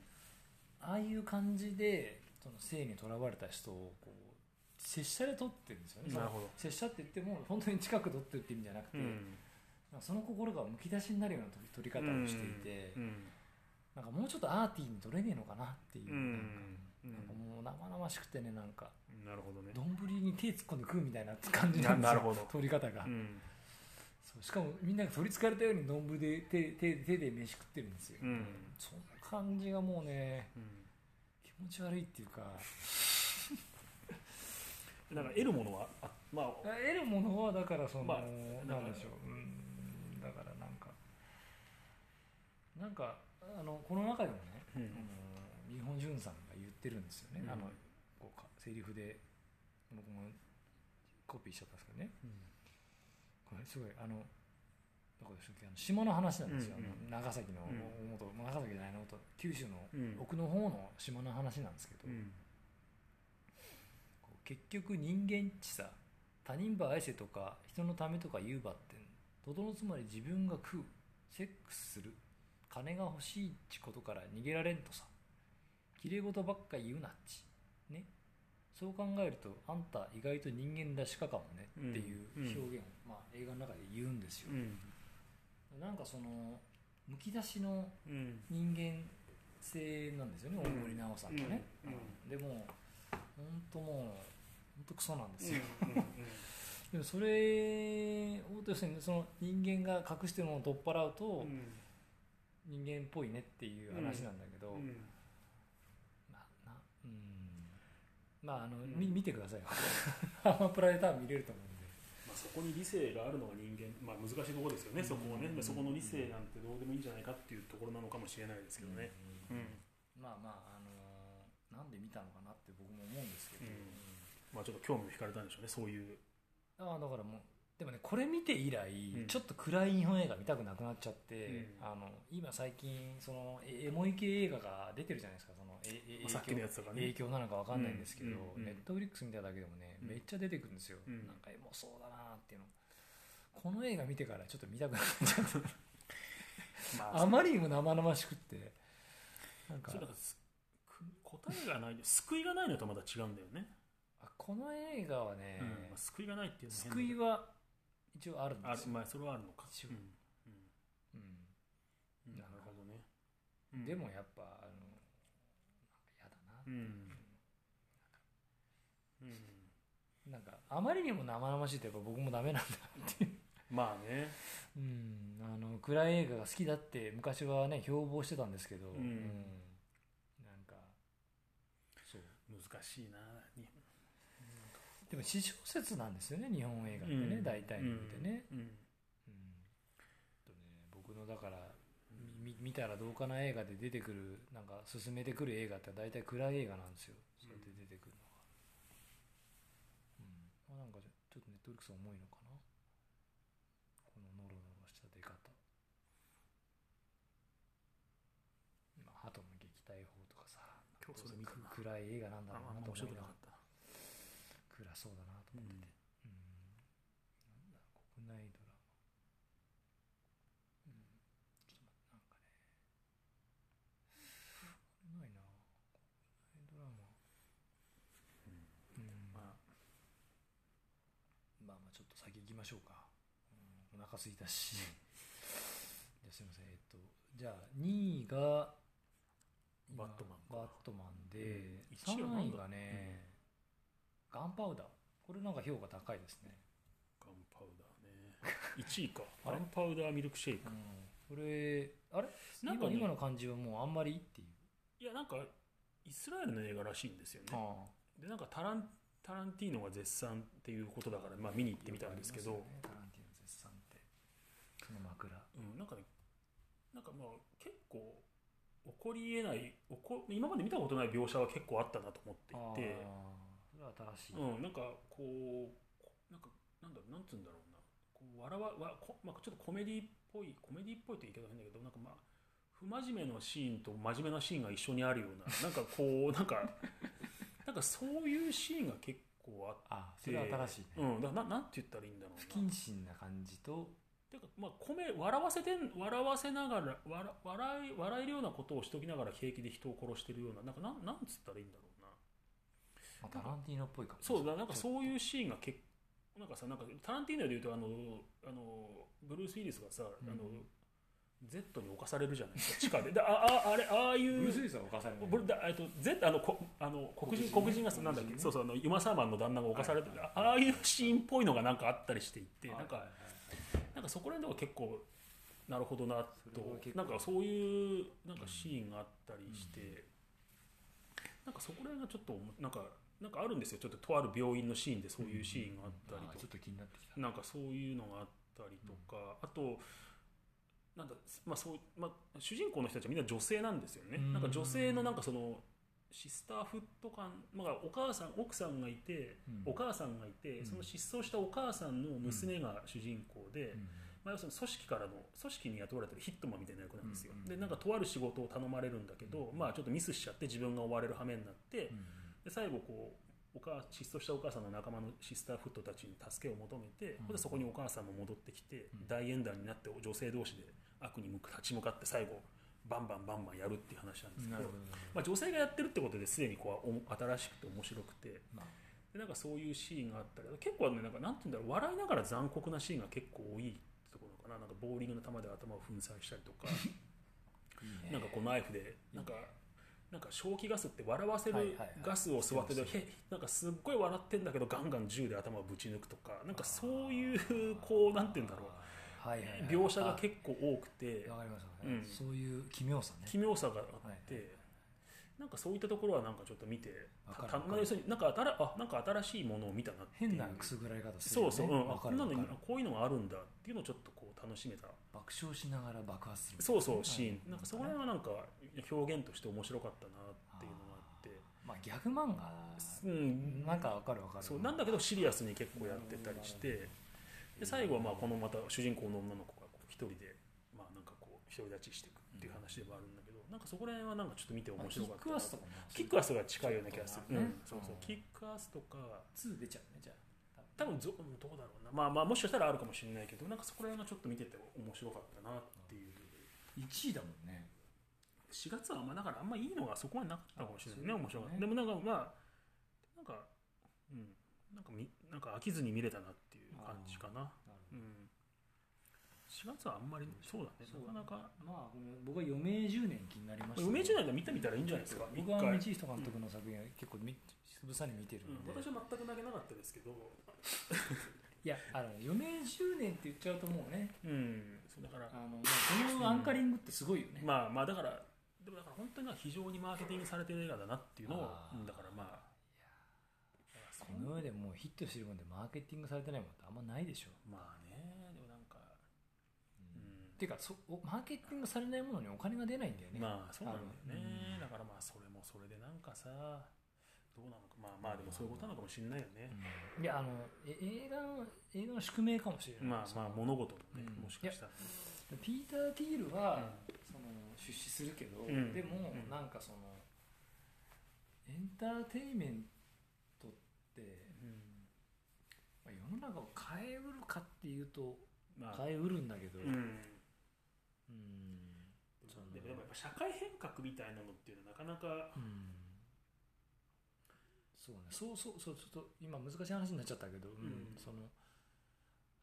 うん。ああいう感じでその性にとらわれた人をこう拙者で撮ってるんですよね。なるほど。拙者って言っても本当に近く撮ってるって意味じゃなくて、うん。その心がむき出しになるような撮り方をしていて、うんなんかもうちょっとアーティーに撮れねえのかなっていう、うん。なんか。もう生々しくてねなんか。なるほどね。丼に手突っ込んで食うみたいな感じなんですよななるほど。撮り方が、うん。そうしかもみんなが取りつかれたように丼で手手手で飯食ってるんですよ、うん。その感じがもうねうん気持ち悪いっていうか。なんか得るものはあまあ得るものはだからその、まあなんでしょう。うん。だからなんかなんかあのこの中でもね、うん。日本潤さんが言ってるんですよね、うん。あのこうかセリフで僕もコピーしちゃったんですけどね。これすごいあのどこでしたっけあの島の話なんですよ、うんうん。あの長崎のうん。元、長崎じゃないの元九州のうん。奥の方の島の話なんですけど、うん。こう結局人間っちさ他人ば愛せとか人のためとか言うばってんとどのつまり自分が食うセックスする金が欲しいっちことから逃げられんとさきれい事ばっか言うなっちね。そう考えるとあんた意外と人間らしかかもねっていううん。表現を、まあ、映画の中で言うんですよ、うんなんかそのむき出しのうん。人間性なんですよね、うん。大森直さんがね、うん。うん。でも本当もう本当クソなんですよ、でもそれを要するにその人間が隠してるものを取っ払うと人間っぽいねっていう話なんだけど、うん。まあなうん。まああの、見てくださいよ。アマプラで多分見れると思うそこに理性があるのが人間、まあ、難しいところですよね、そこをね、うんそこの理性なんてどうでもいいんじゃないかっていうところなのかもしれないですけどね。まあまああのなんで見たのかなって僕も思うんですけど、うん。まあ、ちょっと興味を惹かれたんでしょうね、そういう。ああだからもうでもねこれ見て以来、うん。ちょっと暗い日本映画見たくなくなっちゃって、うん。あの今最近そのえエモい系映画が出てるじゃないですかそのええまあさっきのやつとかね。影響なのかわかんないんですけど、ネットフリックス見ただけでもね、うん。めっちゃ出てくるんですよ、うん。なんかエモそうだなっていうの。この映画見てからちょっと見たくなっちゃった。まあまりにも生々しくって。なんか。答えがない、救いがないのとまた違うんだよね。あこの映画はね、うん。まあ救いがないっていうの救いは一応あるんですよ、まあ、それはあるのか。一応。うん。うん。うん。なるほどね。うん。でもやっぱあのだな、う。ん。うんなんかあまりにも生々しいとやっぱ僕もダメなんだっていう、まあね。うん、あの暗い映画が好きだって昔はね標榜してたんですけど、うん。なんかそう。難しいな。にでも私小説なんですよね日本映画ってね、うん。大体においてね,、うん。うん。とね僕のだからみ見たらどうかな映画で出てくるなんか進めてくる映画って大体暗い映画なんですよそれで出てくるのがうん、まあ、なんかちょちょっとネットフリックス重いのかな？このノロノロした出方。まあ鳩の撃退法とかさ今日それ見たな。く暗い映画なんだろうなと思いながらった。暗そうだなと思ってて、うんなんだ国内ドラマうんちょっと待ってなんかねこれないな国内ドラマうんまあまあまあまあちょっと先行きましょうか、うん、お腹すいたし。じゃあすいません。えっとじゃあ2位が今バットマンか。バットマンで、うん一位はなんだ？3位がね、ガンパウダー。これなんか評価高いですね、ガンパウダーね。1位か。ガンパウダーミルクシェイク。これあれ？なんかね今今の感じはもうあんまりっていう。いや、なんか、イスラエルの映画らしいんですよね。あ。で、なんかタラン、タランティーノが絶賛っていうことだから、まあ見に行ってみたんですけど、ね。タランティーノ絶賛ってその枕。うん、なんかね、なんかまあ、結構、起こり得ない、起こ今まで見たことない描写は結構あったなと思っていて、それは新しい、うん、なんかこうこなんかなんだろうなんつうんだろうな。こう笑わわこ、まあ、ちょっとコメディっぽいコメディっぽいって言い方変だけどなんかまあ不真面目のシーンと真面目なシーンが一緒にあるようななんかこうなんかなんかそういうシーンが結構あっあそてれは新しいね、うん、だななんて言ったらいいんだろうな。不謹慎な感じと。てかまあ米笑わせてん笑わせながら笑笑い笑えるようなことをしときながら平気で人を殺してるようななんかなんなんつったらいいんだろうな。まあタランティーノっぽいかもそうだなんかそうういうシーンが結なんかさなんかタランティーノで言うとあのあのブルース・ウィリスがさ、うん。あの Z に侵されるじゃないですか。地下で。であああれああいう。ブルース・リスは犯されないブルだえっと Z あのこあの黒人黒人がさなんだっけ？そうそうあのユマサーマンの旦那が侵されてる、はいああいうシーンっぽいのがなんかあったりしていて、なんかはいはい。なんかそこら辺では結構なるほどなとなんかそういうなんかシーンがあったりして、なんかそこら辺がちょっとなんかなんかあるんですよ。ちょっととある病院のシーンでそういうシーンがあったりとか。あーちょっと気になんかそういうのがあったりとか、あとなんだまあそうまあ、主人公の人たちはみんな女性なんですよね、うん。なんか女性のなんかそのシスターフット感、まあ、お母さん奥さんがいて、うん。お母さんがいて、うん。その失踪したお母さんの娘が主人公で、うん。まあ、要するに組織からの組織に雇われてるヒットマンみたいな役なんですよ、うん。でなんかとある仕事を頼まれるんだけど、まあ、ちょっとミスしちゃって自分が追われる羽目になって、うん。で最後こうお母失踪したお母さんの仲間のシスターフットたちに助けを求めて、うん。でそこにお母さんも戻ってきて、うん。大演談になって女性同士で悪に向く立ち向かって最後バンバンバンバンやるっていう話なんですけどどまあ、女性がやってるってことですでにこうお新しくて。面白くてまあ。でなんかそういうシーンがあったり結構ねなんかなんて言うんだろう笑いながら残酷なシーンが結構多いところかな。なんかボーリングの球で頭を粉砕したりとか。いいね。なんかこうナイフでなんかなんか正気ガスって笑わせるはいはいはい。ガスを吸ってて、そうそうへなんかすっごい笑ってんだけどガンガン銃で頭をぶち抜くとか。なんかそういうこうなんて言うんだろう。はいはいはい描写が結構多くて。あわかりますわかうん。そういう奇妙さね。奇妙さがあって、はいはいなんかそういったところはなんかちょっと見てたまあ要するになんか新あなんか新しいものを見たなっていう。変なくすぐらい方するよね。そうそう、うん、こんなのこういうのがあるんだっていうのをちょっとこう楽しめた。爆笑しながら爆発するそうそうシーン、はい。なんかそこら辺はなんか表現として面白かったなっていうのがあって。まあギャグ漫画。うん。なんかわかるわかる。そうなんだけどシリアスに結構やってたりしてで最後はまあこのまた主人公の女の子が一人でまあなんかこう独り立ちしていくっていう話でもあるんだけどなんかそこら辺はなんかちょっと見て面白かったなクアスとかもキックアスが近いような気がする、ねうん。そうそう。うんキックアスとか2出ちゃうねじゃあ。多分ぞうんどうだろうな。まあまあもしかしたらあるかもしれないけどなんかそこら辺がちょっと見てて面白かったなっていう。1位だもんね。4月はあんまだからあんまいいのがそこまでなかったかもしれないね。あ面白かった。でもなんかまあなんかうん。なんかみなんか飽きずに見れたなって感じかな。うん。4月はあんまりそうだね。なかなか。まあ僕は余命10年気になりました。梅中内で見てみたらいいんじゃないですか。僕は道人監督の作品は結構みつぶさに見てるうん。んで、私は全く投げなかったですけど。いやあの余命10年って言っちゃうともうね。うん。だから。あの、まあ、このアンカリングってすごいよね、まあまあだからでもだから本当に非常にマーケティングされてる映画だなっていうのをだからまあこの上でもうヒットしてるもんでマーケティングされてないもんってあんまないでしょ、まあねでもなんかうん。っていうかそおマーケティングされないものにお金が出ないんだよね、まあそうなんだよね、うん。だからまあそれもそれでなんかさどうなのか。まあまあでもそういうことなのかもしれないよね、うん。いやあのえ映画の映画の宿命かもしれない。まあまあ物事もね、うん。もしかしたらね、ピーター・ティールは、その出資するけど、うん。でも、うん。なんかそのエンターテインメントって、まあ、世の中を変えうるかっていうとまあ、変えうるんだけど、うん。うん。でもやっぱ社会変革みたいなのっていうのはなかなかうん。そうね。そうそうそうちょっと今難しい話になっちゃったけど、うん。うん。その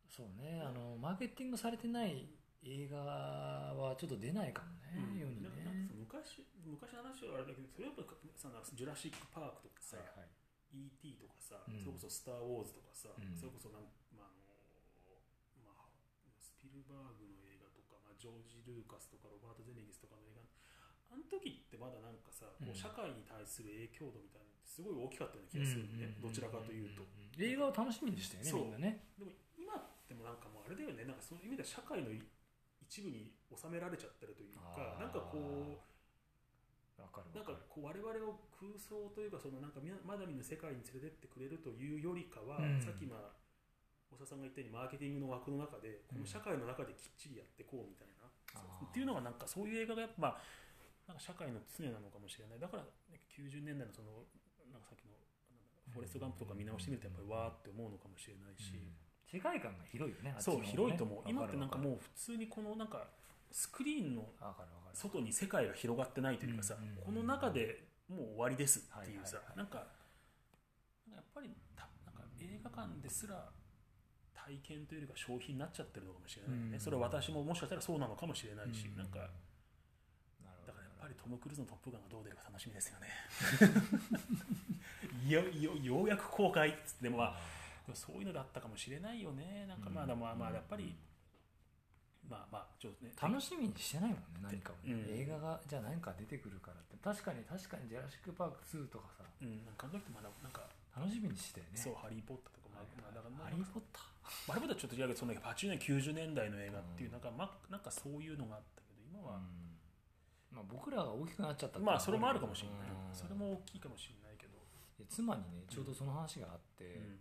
そうね。あのマーケティングされてない映画はちょっと出ないかもね、うん。世にね。昔昔の話はあれだけどそれやっぱさジュラシック・パークとかさ、はいはい E.T. とかさ、うん。それこそ「スター・ウォーズ」とかさ、うん。それこそなん、まああのまあ、スピルバーグの映画とか、まあ、ジョージ・ルーカスとかロバート・ゼメギスとかの映画あの時ってまだなんかさ、社会に対する影響度みたいなのすごい大きかったような気がするよね、どちらかというと、映画を楽しみにしたよねそう。みんなね。でも今ってもなんかもうあれだよね。なんかそういう意味では社会の一部に収められちゃってるというかなんかこうわかるなんかこう我々を空想というかそのなんかまだ見ぬ世界に連れてってくれるというよりかは、うん。さっきまあ大沢さんが言ったようにマーケティングの枠の中でこの社会の中できっちりやっていこうみたいな、あー。っていうのがなんかそういう映画がやっぱ、まあ、なんか社会の常なのかもしれない。だから、ね、90年代のそのなんかさっきのフォレスト・ガンプとか見直してみるとやっぱりわーって思うのかもしれないし。世界観が広いよねそう広いと思う。今ってなんかうもう普通にこのなんかスクリーンの外に世界が広がってないというかさ、うんうんこの中でもう終わりですっていうさ、なんかやっぱりたなんか映画館ですら体験というよりか消費になっちゃってるのかもしれないよね、うんそれは私ももしかしたらそうなのかもしれないし、うんなんかだからやっぱりトム・クルーズの「トップガン」がどう出るか楽しみですよね。い よいよようやく公開っつってでもまあでもそういうのだったかもしれないよね。なんかまあでもまあやっぱりまあまあちょっとね。楽しみにしてないもんね何かをね、うん。映画がじゃあ何か出てくるからって。確かに確かに「ジェラシック・パーク2」とかさ。うんなんかあの時まだなんか、楽しみにしてね。そうハリー・ポッターとかまあまあだからまあハリー・ポッター？ハリー・ポッターちょっと違うけどその80年90年代の映画っていううん。なんか、まなんかそういうのがあったけど今は、うん。まあ、僕らが大きくなっちゃったっていうのはまあそれもあるかもしれない、うん。それも大きいかもしれないけど、で妻にねちょうどその話があって、うん。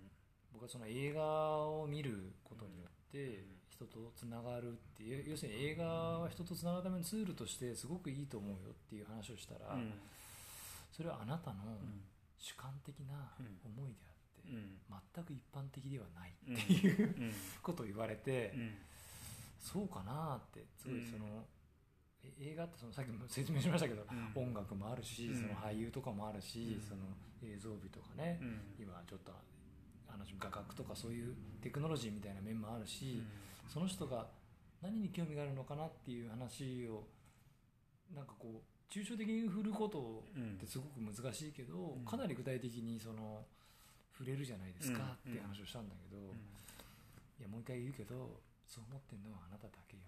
僕はその映画を見ることによってうん人とつながるっていう要するに映画は人とつながるためのツールとしてすごくいいと思うよっていう話をしたら、うん。それはあなたのうん。主観的な思いであって、うん。全く一般的ではないうんっていううん。ことを言われて、うん。そうかなってすごいうん。その、え映画ってそのさっきも説明しましたけど、うん。音楽もあるし、うん。その俳優とかもあるし、うん。その映像美とかね、うん。今ちょっとあの画角とかそういうテクノロジーみたいな面もあるし、その人が何に興味があるのかなっていう話をなんかこう抽象的に振ることうん。ってすごく難しいけど、うん。かなり具体的にその触れるじゃないですかうん。っていう話をしたんだけど、うん。いやもう一回言うけどそう思ってるのはあなただけよ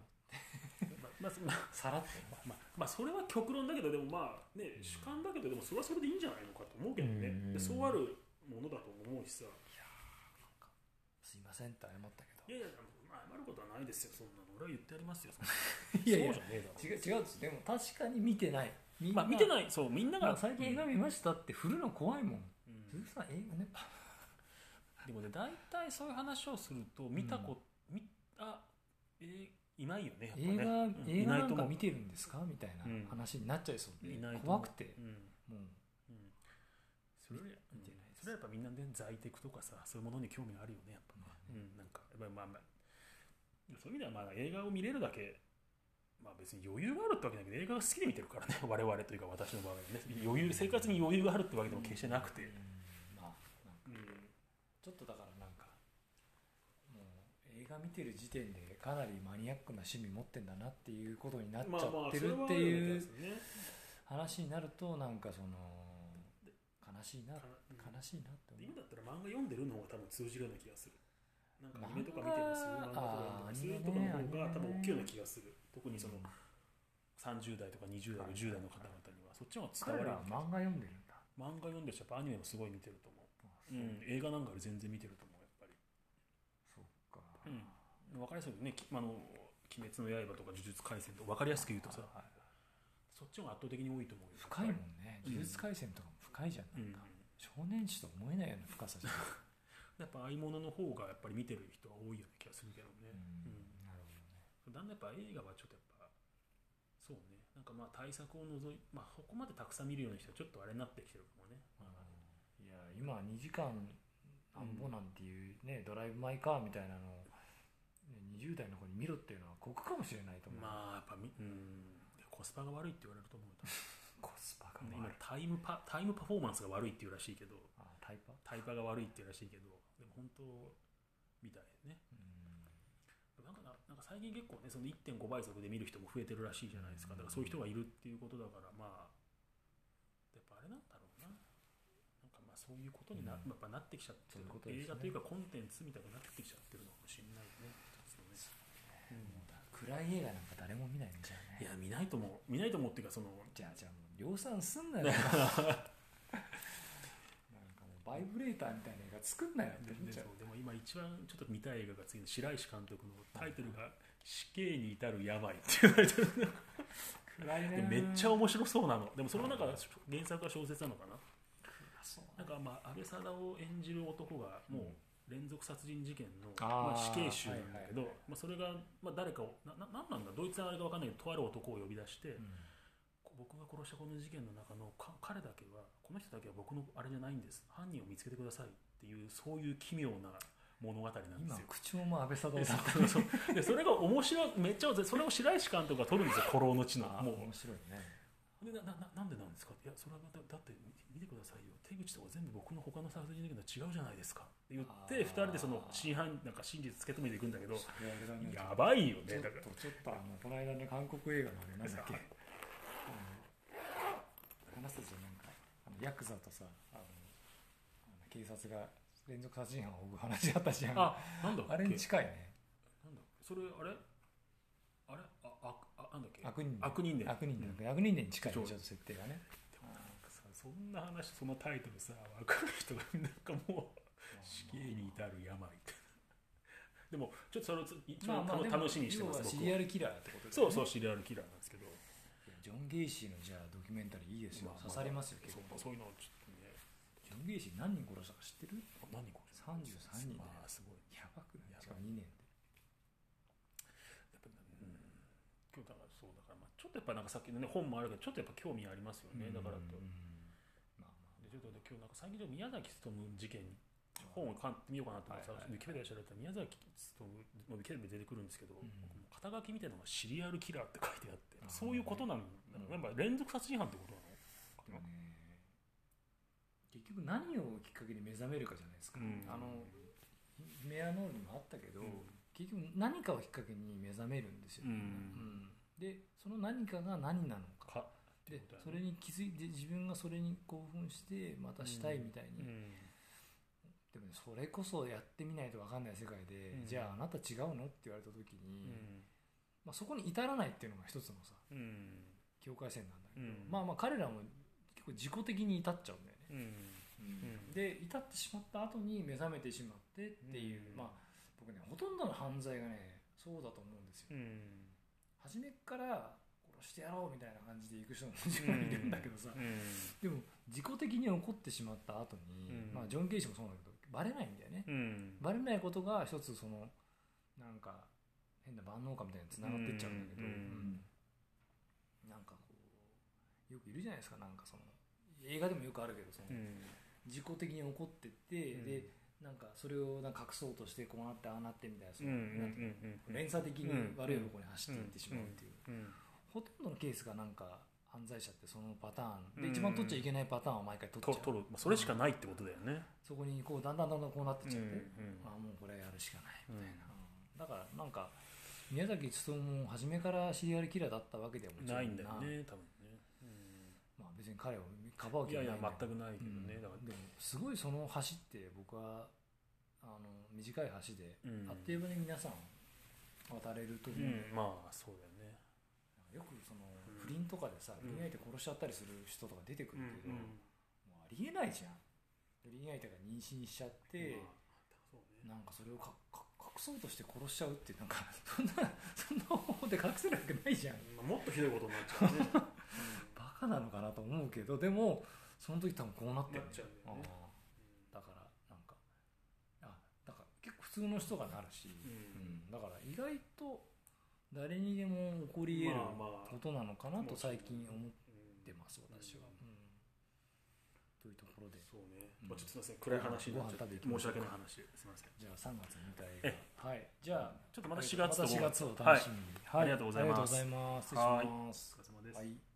まあまあまあさらっと。まあまあ、まあ、それは極論だけどでもまあね主観だけどでもそれはそれでいいんじゃないのかと思うけどね、うん。でそうあるものだと思うしさ。すいませんって謝ったけど。いやいやまあ謝ることはないですよそんなの。俺は言ってやりますよそん いやいや。そうじゃねえだろ。違う違うんですでも確かに見てない。みんなまあ見てないそうみんなが、まあ最近映画見ましたって振るの怖いもん。うん。鈴木さん映画ね でもね大体そういう話をすると見たこ、見たえいないよねやっぱね。映画、うん。映画なんいないと思うか見てるんですか？みたいなうん。話になっちゃいそうで、いないと思う。怖くて。うん。もう。うん。それより見てないです。それはやっぱみんなね在テクとかさそういうものに興味があるよねやっぱね、うん、なんかやっぱりまあまあそういう意味ではまあ映画を見れるだけまあ別に余裕があるってわけだけど映画が好きで見てるからね。我々というか私の場合はね。余裕生活に余裕があるってわけでも決してなくて、うん。まあなんかうん。ちょっとだからなんかもう映画見てる時点でかなりマニアックな趣味持ってんだなっていうことになっちゃってるっていう話になるとなんかその悲しいな悲しいなって思うで今だったら漫画読んでるの方が多分通じるような気がするなんかアニメとか見てます漫画とかすとかの方が多分大きいような気がする。特にその30代とか20代はい10代の方々にはそっちの方が彼伝わる漫画読んでるんだ漫画読んでるしやっぱアニメもすごい見てると思う、うん、映画なんかより全然見てると思うやっぱり。そっか。うん。分かりやすいよね。きあの「鬼滅の刃」とか「呪術廻戦」とか分かりやすく言うとさはいそっちの方が圧倒的に多いと思うよ。深いもんね。うん呪術廻戦とかも深いじゃんうん。なん。か少年誌と思えないような深さじゃん やっぱああいうものの方がやっぱり見てる人は多いような気がするけどね、うん。なるほどね。だんだんやっぱ映画はちょっとやっぱそうね。なんかまあ対策を除いまあそこまでたくさん見るような人はちょっとあれになってきてるかもね、いや今2時間なんぼなんていうね、ドライブ・マイ・カーみたいなのをね20代の子に見ろっていうのは酷かもしれないと思う、まあやっぱみうん。コスパが悪いって言われると思う。コスパが悪い。今タイムパタイムパフォーマンスが悪いっていうらしいけど。あタイパ？タイパが悪いっていうらしいけどでも本当みたいね。うん。なんかななんか最近結構ねその1.5倍速で見る人も増えてるらしいじゃないですか。だからそういう人がいるっていうことだからまあやっぱあれなんだろうな。なんかまあそういうことにな,、うん。やっぱなってきちゃってる、そういうことですね。映画というかコンテンツみたいになってきちゃってるのかもしれないよね。うだ暗い映画なんか誰も見ないんじゃねいや見ないと思う。見ないと思うっていうかそのじゃあじゃあもう量産すんなよ バイブレーターみたいな映画作んなよってで思っちゃう。でも今一番ちょっと見たい映画が次の白石監督のタイトルが「死刑に至る病」っていうタイトルめっちゃ面白そうなの。でもその中原作は小説なのかな？なんかまあ安倍貞を演じる男がもう連続殺人事件の、まあ、死刑囚なんだけど、はいはいまあ、それが、まあ、誰かをなななんなんだ？ドイツのあれか分かんないけどとある男を呼び出して、うん。僕が殺したこの事件の中のか彼だけはこの人だけは僕のあれじゃないんです。犯人を見つけてくださいっていうそういう奇妙な物語なんです今よ。口調も安倍貞で夫さん。そでそれが面白いめっちゃそれを白石監督が撮るんですよ「古老の地の」もう面白いね。でななななんでなんですか？いやそれはだだって見てくださいよ。手口とか全部僕の他の殺人事件と違うじゃないですか。って言ってあー。2人でその真犯なんか真実突き止めていくんだけど。やばいよね。だからとちょっとあのこの間ね韓国映画のあれなんだっけあの話したじゃんなんかあのヤクザとさあの警察が連続殺人犯を追う話あったじゃん。あなんだっけ？あれに近いね。なんだ？それあれ？あれ？悪人伝悪人伝悪人伝うん。悪人伝に近いちょっと設定がね。でもなんかさそんな話そのタイトルさ分かる人がなんかもう死刑に至る病でもちょっとそれを一番まあ楽しみにしてますシリアルキラーってことでそうそうシリアルキラーなんですけど。ジョン・ゲイシーのじゃあドキュメンタリーいいですよ、まあ刺されますよ結そう構。そういうのをちょっとね。ジョン・ゲイシー何人殺したか知ってる？何これ33人だよああすごい。やばくない？しかも2年で。やっぱうん。今日だからそうだからまあちょっとやっぱなんかさっきのね本もあるけどちょっとやっぱ興味ありますよね。だからと。うん。まあまでちょっとね今日なんか最近宮崎勉事件本を買ってみようかなと思ってウィキペディア調べたら宮崎勉のウィキペディアに出てくるんですけど、うん。肩書きみたいなのがシリアルキラーって書いてあってそういうことなんだ、うん。やっぱ連続殺人犯ってことなの結局何をきっかけに目覚めるかじゃないですか、うん。あのメアノールにもあったけど、うん。結局何かをきっかけに目覚めるんですよ、うん。うん。でその何かが何なのか。かでそれに気づいて自分がそれに興奮してまたしたいみたいに、うんでもねそれこそやってみないと分かんない世界で、うん。じゃああなた違うのって言われた時に、うん。まあ、そこに至らないっていうのが一つのさうん。境界線なんだけど、うん。まあまあ彼らも結構自己的に至っちゃうんだよね、で至ってしまった後に目覚めてしまってっていう、うん。まあ僕ねほとんどの犯罪がねそうだと思うんですよ、うん。初めっから殺してやろうみたいな感じで行く人ももちろんいるんだけどさ、うん。でも自己的に起こってしまった後に、うん。まあジョン・ケイシもそうなんだけどバレないんだよね、うん。バレないことが一つそのなんか変な万能感みたいにつながっていっちゃうんだけど、うん。うん。なんかこうよくいるじゃないですか。なんかその映画でもよくあるけどその、うん。自己的に起こってって、うん。でなんかそれをなんか隠そうとしてこうなってああなってみたいなその、連鎖的に悪い方向に走っていってしまうっていう、うん。ほとんどのケースがなんか犯罪者ってそのパターン。で、うん。一番取っちゃいけないパターンを毎回取っちゃう。と取る、まあ、それしかないってことだよね。そこにこうだんだんだんだんこうなってっちゃって、うんああもうこれやるしかないみたいな、うん。だからなんか宮崎勉も初めからシリアルキラーだったわけではもな。いんだよね、多分ね。まあ、別に彼をかばううん、いやいや、気はないんだけど全くないけどね。うん。だから。でもすごいその橋って僕はあの短い橋で、うん。あっという間に皆さん渡れると思う、うん、まあ、そうだよね。よくそのうん不倫とかでさうん。不倫相手殺しちゃったりする人とか出てくるけど、うんもうありえないじゃん。不倫相手が妊娠しちゃって、なんかそれをかか隠そうとして殺しちゃうってなんか そんなそんな方法で隠せるわけないじゃん。まあ、もっとひどいことになっちゃうね。バカなのかなと思うけどでもその時多分こうなってるね。ああ。だからなんかあだから結構普通の人がなるし、うん。うん。だから意外と誰にでも起こり得ることなのかなと最近思っうんてます私は、うん。というところで。そうね、うん。まあ、ちょっとすみません。暗い話になっちゃって。申し訳ない話。すみません。じゃあ3月に見た映画はい。じゃあちょっとまた4月とまた4月をお楽しみに、ありがとうございます。ありがとうございます。失礼します。お疲れ様です、はい